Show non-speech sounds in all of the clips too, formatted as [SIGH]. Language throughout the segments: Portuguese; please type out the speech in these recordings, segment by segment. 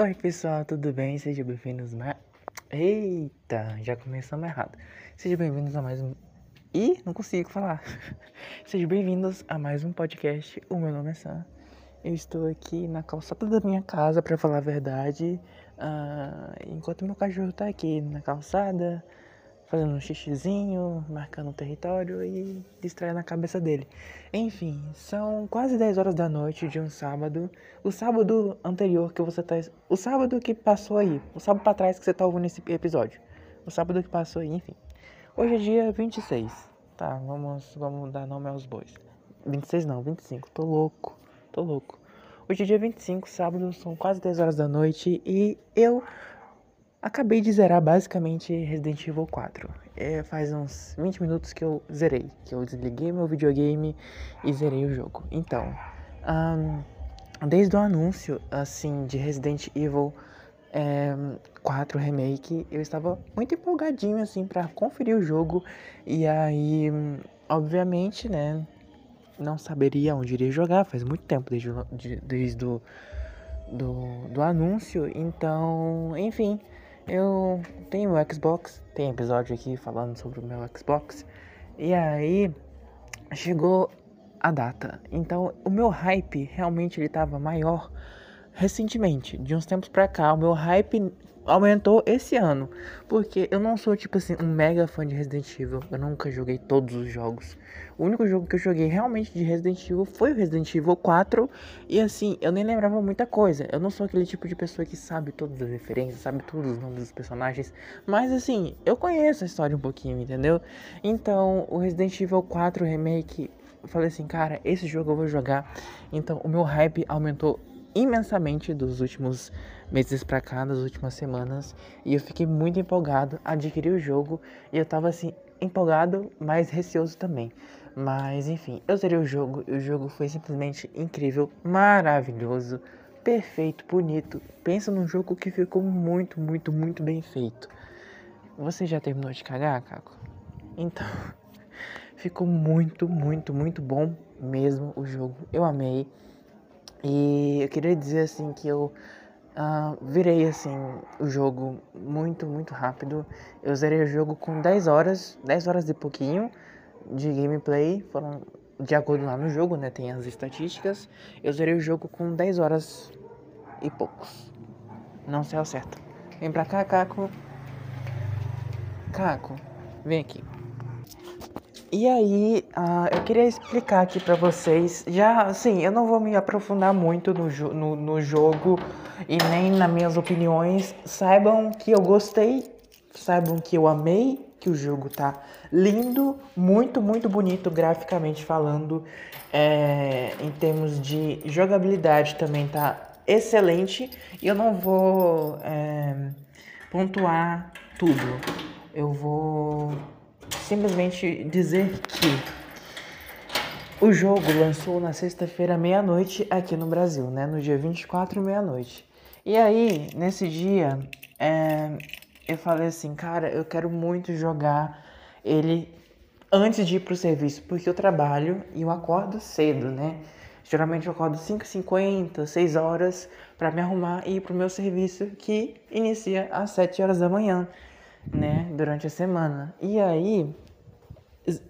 Oi pessoal, tudo bem? Sejam bem-vindos mais. Eita, já começamos errado. Sejam bem-vindos a mais um. Ih, não consigo falar. [LAUGHS] Sejam bem-vindos a mais um podcast. O meu nome é Sam. Eu estou aqui na calçada da minha casa, para falar a verdade. Uh, enquanto meu cachorro tá aqui na calçada, fazendo um xixizinho, marcando o território e distraindo a cabeça dele. Enfim, são quase 10 horas da noite de um sábado. O sábado anterior que você tá. O sábado que passou aí. O sábado pra trás que você tá ouvindo esse episódio. O sábado que passou aí, enfim. Hoje é dia 26. Tá, vamos, vamos dar nome aos bois. 26 não, 25. Tô louco. Tô louco. Hoje é dia 25, sábado, são quase 10 horas da noite e eu Acabei de zerar basicamente Resident Evil 4. É, faz uns 20 minutos que eu zerei, que eu desliguei meu videogame e zerei o jogo. Então, um, desde o anúncio assim de Resident Evil é, 4 Remake, eu estava muito empolgadinho assim para conferir o jogo e aí, obviamente, né, não saberia onde iria jogar. Faz muito tempo desde, desde do, do anúncio, então, enfim. Eu tenho o Xbox, tem episódio aqui falando sobre o meu Xbox. E aí chegou a data. Então o meu hype realmente ele tava maior recentemente, de uns tempos pra cá. O meu hype aumentou esse ano. Porque eu não sou, tipo assim, um mega fã de Resident Evil. Eu nunca joguei todos os jogos. O único jogo que eu joguei realmente de Resident Evil foi o Resident Evil 4. E assim, eu nem lembrava muita coisa. Eu não sou aquele tipo de pessoa que sabe todas as referências, sabe todos os nomes dos personagens. Mas assim, eu conheço a história um pouquinho, entendeu? Então, o Resident Evil 4 Remake. Eu falei assim, cara, esse jogo eu vou jogar. Então, o meu hype aumentou imensamente dos últimos meses pra cá, das últimas semanas, e eu fiquei muito empolgado, adquiri o jogo e eu tava assim empolgado, mas receoso também. Mas enfim, eu zerei o jogo e o jogo foi simplesmente incrível, maravilhoso, perfeito, bonito. Pensa num jogo que ficou muito, muito, muito bem feito. Você já terminou de cagar, Caco? Então, [LAUGHS] ficou muito, muito, muito bom mesmo o jogo. Eu amei. E eu queria dizer assim que eu uh, virei assim o jogo muito, muito rápido. Eu zerei o jogo com 10 horas, 10 horas de pouquinho de gameplay. Foram de acordo lá no jogo, né? Tem as estatísticas. Eu zerei o jogo com 10 horas e poucos. Não sei ao certo. Vem pra cá, Caco. Caco, vem aqui. E aí, uh, eu queria explicar aqui para vocês. Já, assim, eu não vou me aprofundar muito no, no, no, jogo e nem nas minhas opiniões. Saibam que eu gostei, saibam que eu amei, que o jogo tá lindo, muito, muito bonito graficamente falando. É, em termos de jogabilidade também tá excelente. E eu não vou é, pontuar tudo. Eu vou simplesmente dizer que o jogo lançou na sexta-feira meia-noite aqui no Brasil, né? No dia 24, meia-noite. E aí, nesse dia, é, eu falei assim, cara, eu quero muito jogar ele antes de ir pro serviço, porque eu trabalho e eu acordo cedo, né? Geralmente eu acordo 5h50, 6 horas para me arrumar e ir pro meu serviço que inicia às 7 horas da manhã né, durante a semana. E aí,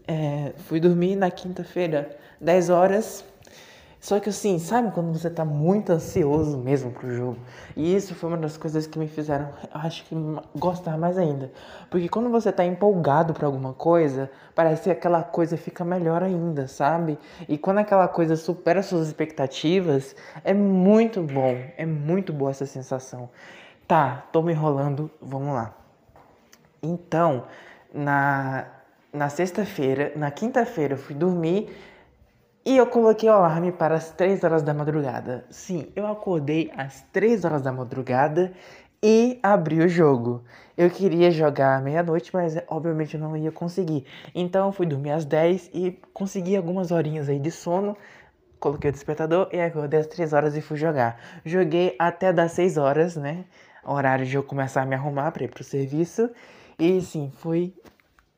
é, fui dormir na quinta-feira, 10 horas. Só que assim, sabe quando você tá muito ansioso mesmo pro jogo? E isso foi uma das coisas que me fizeram, acho que gostar mais ainda. Porque quando você tá empolgado para alguma coisa, parece que aquela coisa fica melhor ainda, sabe? E quando aquela coisa supera suas expectativas, é muito bom, é muito boa essa sensação. Tá, tô me enrolando, vamos lá. Então, na, na sexta-feira, na quinta-feira eu fui dormir e eu coloquei o alarme para as 3 horas da madrugada. Sim, eu acordei às 3 horas da madrugada e abri o jogo. Eu queria jogar meia-noite, mas obviamente eu não ia conseguir. Então eu fui dormir às 10 e consegui algumas horinhas aí de sono. Coloquei o despertador e acordei às 3 horas e fui jogar. Joguei até das 6 horas, né? Horário de eu começar a me arrumar para ir pro serviço. E sim, foi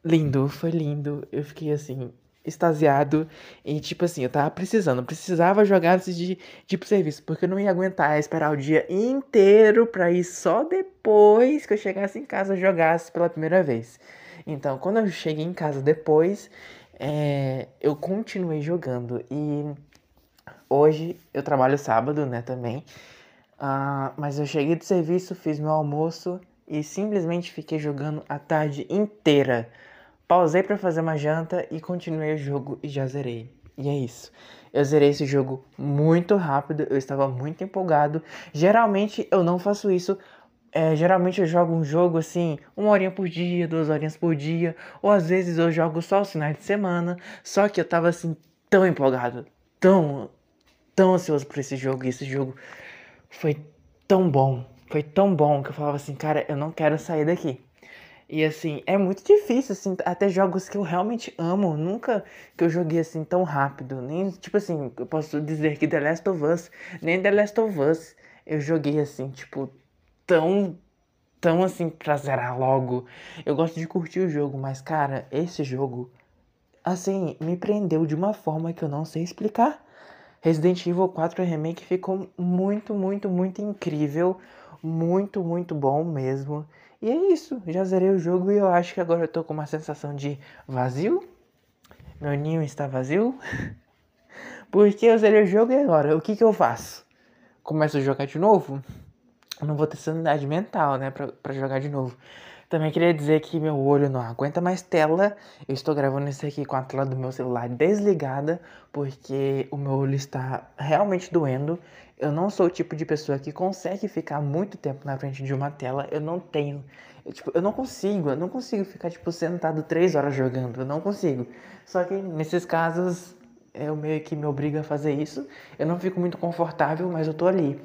lindo, foi lindo. Eu fiquei assim, extasiado e, tipo assim, eu tava precisando, precisava jogar antes de, de ir pro serviço, porque eu não ia aguentar esperar o dia inteiro pra ir só depois que eu chegasse em casa jogasse pela primeira vez. Então, quando eu cheguei em casa depois, é, eu continuei jogando e hoje eu trabalho sábado, né, também. Uh, mas eu cheguei do serviço, fiz meu almoço e simplesmente fiquei jogando a tarde inteira. Pausei para fazer uma janta e continuei o jogo e já zerei. E é isso. Eu zerei esse jogo muito rápido, eu estava muito empolgado. Geralmente eu não faço isso. É, geralmente eu jogo um jogo assim, uma horinha por dia, duas horinhas por dia, ou às vezes eu jogo só os finais de semana. Só que eu tava assim, tão empolgado, tão, tão ansioso por esse jogo. E esse jogo foi tão bom, foi tão bom que eu falava assim, cara, eu não quero sair daqui. E assim, é muito difícil, assim, até jogos que eu realmente amo, nunca que eu joguei assim tão rápido. Nem, tipo assim, eu posso dizer que The Last of Us, nem The Last of Us eu joguei assim, tipo, tão, tão assim pra zerar logo. Eu gosto de curtir o jogo, mas cara, esse jogo, assim, me prendeu de uma forma que eu não sei explicar. Resident Evil 4 Remake ficou muito, muito, muito incrível. Muito, muito bom mesmo. E é isso, já zerei o jogo e eu acho que agora eu tô com uma sensação de vazio. Meu ninho está vazio. [LAUGHS] Porque eu zerei o jogo e agora, o que que eu faço? Começo a jogar de novo? não vou ter sanidade mental, né, pra, pra jogar de novo. Também queria dizer que meu olho não aguenta mais tela. Eu estou gravando isso aqui com a tela do meu celular desligada, porque o meu olho está realmente doendo. Eu não sou o tipo de pessoa que consegue ficar muito tempo na frente de uma tela. Eu não tenho. Eu, tipo, eu não consigo, eu não consigo ficar, tipo, sentado três horas jogando. Eu não consigo. Só que nesses casos, eu meio que me obrigo a fazer isso. Eu não fico muito confortável, mas eu tô ali.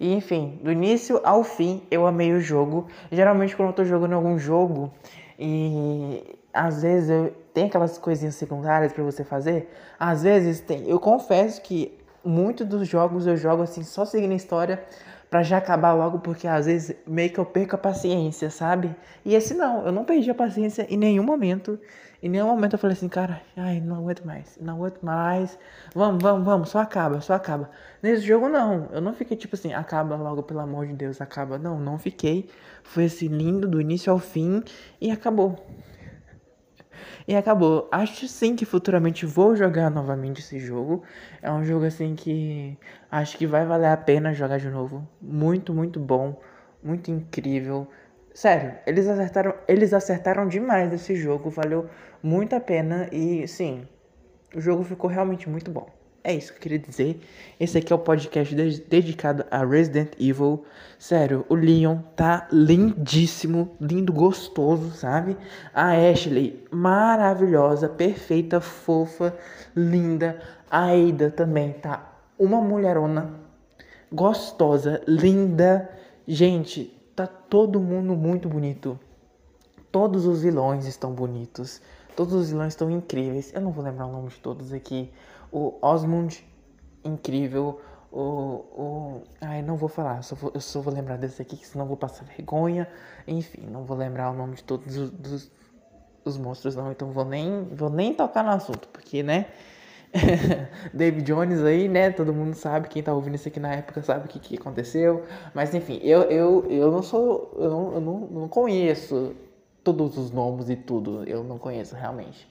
E enfim, do início ao fim eu amei o jogo. Geralmente quando eu tô jogando algum jogo e às vezes eu tem aquelas coisinhas secundárias para você fazer, às vezes tem. Eu confesso que muitos dos jogos eu jogo assim só seguindo a história para já acabar logo, porque às vezes meio que eu perco a paciência, sabe? E esse não, eu não perdi a paciência em nenhum momento. Em nenhum momento eu falei assim, cara, ai, não aguento mais, não aguento mais. Vamos, vamos, vamos, só acaba, só acaba. Nesse jogo não, eu não fiquei tipo assim, acaba logo, pelo amor de Deus, acaba. Não, não fiquei. Foi assim, lindo do início ao fim e acabou. E acabou. Acho sim que futuramente vou jogar novamente esse jogo. É um jogo assim que acho que vai valer a pena jogar de novo. Muito, muito bom, muito incrível. Sério, eles acertaram, eles acertaram demais esse jogo, valeu muito a pena e sim, o jogo ficou realmente muito bom. É isso que eu queria dizer. Esse aqui é o podcast de dedicado a Resident Evil. Sério, o Leon tá lindíssimo, lindo, gostoso, sabe? A Ashley, maravilhosa, perfeita, fofa, linda. A Ada também tá uma mulherona gostosa, linda. Gente, Tá todo mundo muito bonito. Todos os vilões estão bonitos. Todos os vilões estão incríveis. Eu não vou lembrar o nome de todos aqui. O Osmond, incrível. O. o ai, não vou falar. Só vou, eu só vou lembrar desse aqui, que senão vou passar vergonha. Enfim, não vou lembrar o nome de todos os, dos, os monstros, não. Então vou nem, vou nem tocar no assunto, porque, né? [LAUGHS] David Jones aí, né? Todo mundo sabe, quem tá ouvindo isso aqui na época sabe o que, que aconteceu. Mas enfim, eu, eu, eu não sou. Eu, não, eu não, não conheço todos os nomes e tudo. Eu não conheço realmente.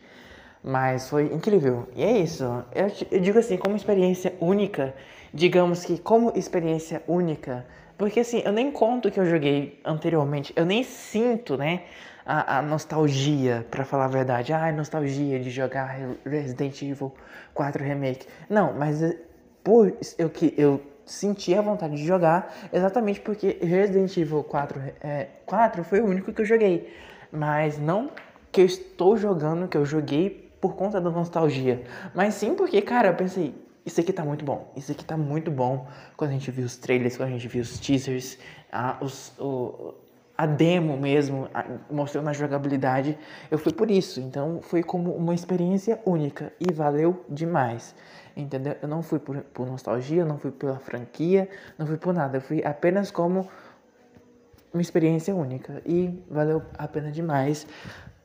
Mas foi incrível. E é isso. Eu, eu digo assim, como experiência única, digamos que como experiência única. Porque assim, eu nem conto que eu joguei anteriormente, eu nem sinto, né? a, a nostalgia, para falar a verdade. Ah, nostalgia de jogar Resident Evil 4 Remake. Não, mas eh, por eu que eu senti a vontade de jogar exatamente porque Resident Evil 4, é, 4 foi o único que eu joguei. Mas não que eu estou jogando, que eu joguei por conta da nostalgia. Mas sim porque, cara, eu pensei, isso aqui tá muito bom. Isso aqui tá muito bom. Quando a gente viu os trailers, quando a gente viu os teasers, ah, os, o, a demo mesmo, a, mostrando a jogabilidade, eu fui por isso. Então foi como uma experiência única e valeu demais. Entendeu? Eu não fui por, por nostalgia, não fui pela franquia, não fui por nada. Eu fui apenas como uma experiência única e valeu a pena demais.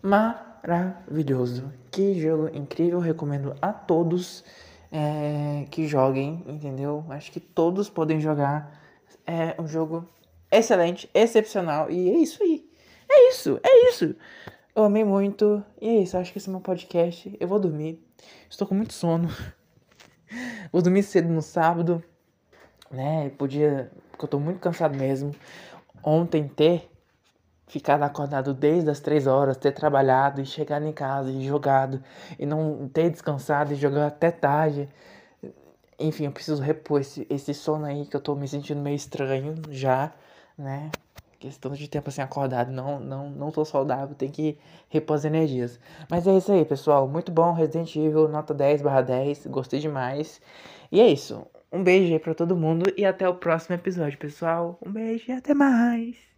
Mas maravilhoso. Que jogo incrível, recomendo a todos é, que joguem, entendeu? Acho que todos podem jogar. É um jogo excelente, excepcional, e é isso aí. É isso, é isso. Eu amei muito, e é isso. Acho que esse é meu podcast. Eu vou dormir. Estou com muito sono. [LAUGHS] Vou dormir cedo no sábado, né? Podia, porque eu tô muito cansado mesmo. Ontem ter ficado acordado desde as três horas, ter trabalhado e chegado em casa e jogado e não ter descansado e jogar até tarde. Enfim, eu preciso repor esse, esse sono aí que eu tô me sentindo meio estranho já, né? Questão de tempo assim acordado, não, não, não tô saudável, tem que repor as energias. Mas é isso aí, pessoal. Muito bom, Resident Evil, nota 10 barra 10, gostei demais. E é isso. Um beijo aí pra todo mundo e até o próximo episódio, pessoal. Um beijo e até mais.